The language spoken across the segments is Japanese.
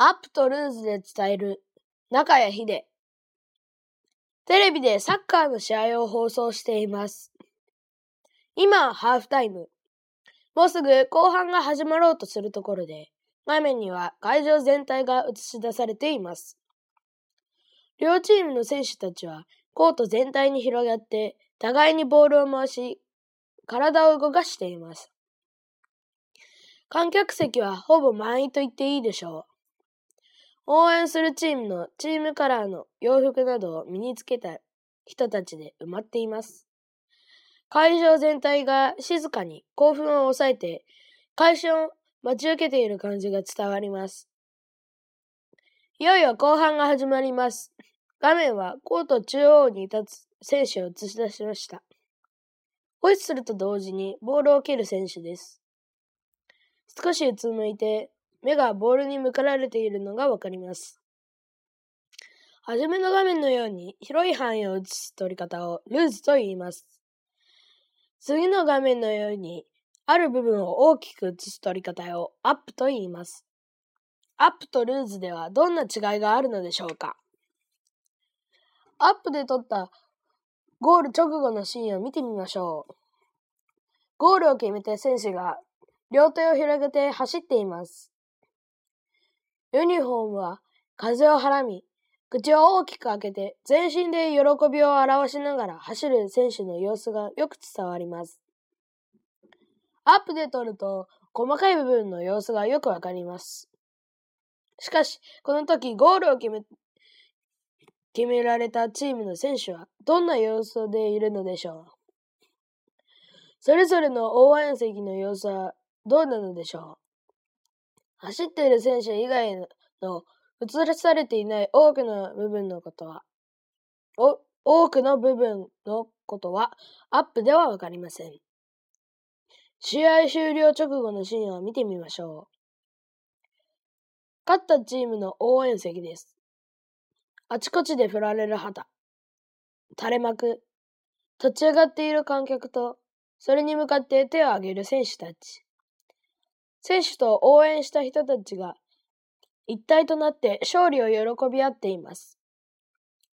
アップとルーズで伝える中谷秀。テレビでサッカーの試合を放送しています。今、ハーフタイム。もうすぐ後半が始まろうとするところで、画面には会場全体が映し出されています。両チームの選手たちはコート全体に広がって互いにボールを回し、体を動かしています。観客席はほぼ満員と言っていいでしょう。応援するチームのチームカラーの洋服などを身につけた人たちで埋まっています。会場全体が静かに興奮を抑えて、開始を待ち受けている感じが伝わります。いよいよ後半が始まります。画面はコート中央に立つ選手を映し出しました。ホイッスルと同時にボールを蹴る選手です。少しうつむいて目がボールに向かられているのがわかります。はじめの画面のように広い範囲を映す撮り方をルーズと言います。次の画面のようにある部分を大きく映す撮り方をアップと言います。アップとルーズではどんな違いがあるのでしょうかアップで撮ったゴール直後のシーンを見てみましょう。ゴールを決めて選手が両手を広げて走っています。ユニフォームは風をはらみ、口を大きく開けて全身で喜びを表しながら走る選手の様子がよく伝わります。アップで撮ると細かい部分の様子がよくわかります。しかし、この時ゴールを決め、決められたチームの選手はどんな様子でいるのでしょう？それぞれの応援席の様子はどうなのでしょう？走っている選手以外の映らされていない多くの部分のことは、多くの部分のことはアップではわかりません。試合終了直後のシーンを見てみましょう。勝ったチームの応援席です。あちこちで振られる旗、垂れ幕、立ち上がっている観客と、それに向かって手を挙げる選手たち。選手と応援した人たちが一体となって勝利を喜び合っています。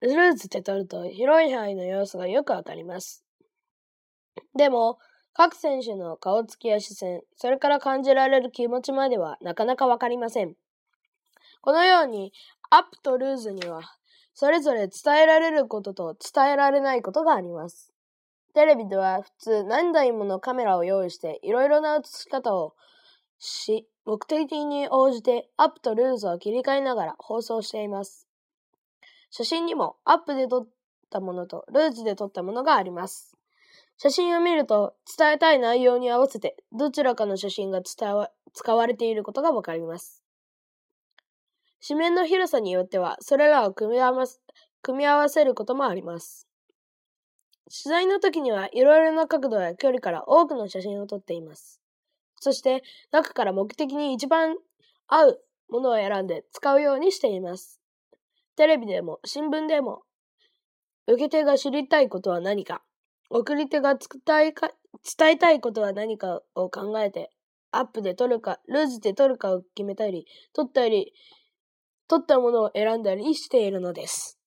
ルーズで撮ると広い範囲の様子がよくわかります。でも、各選手の顔つきや視線、それから感じられる気持ちまではなかなかわかりません。このように、アップとルーズには、それぞれ伝えられることと伝えられないことがあります。テレビでは普通何台ものカメラを用意していろいろな映し方をし、目的に応じてアップとルーズを切り替えながら放送しています。写真にもアップで撮ったものとルーズで撮ったものがあります。写真を見ると伝えたい内容に合わせてどちらかの写真が使われていることがわかります。紙面の広さによってはそれらを組み合わせ組み合わせることもあります。取材の時にはいろいろな角度や距離から多くの写真を撮っています。そして中から目的に一番合うものを選んで使うようにしています。テレビでも新聞でも受け手が知りたいことは何か、送り手が伝えか伝えたいことは何かを考えて、アップで撮るか、ルーズで撮るかを決めたり、撮ったり、撮ったものを選んだりしているのです。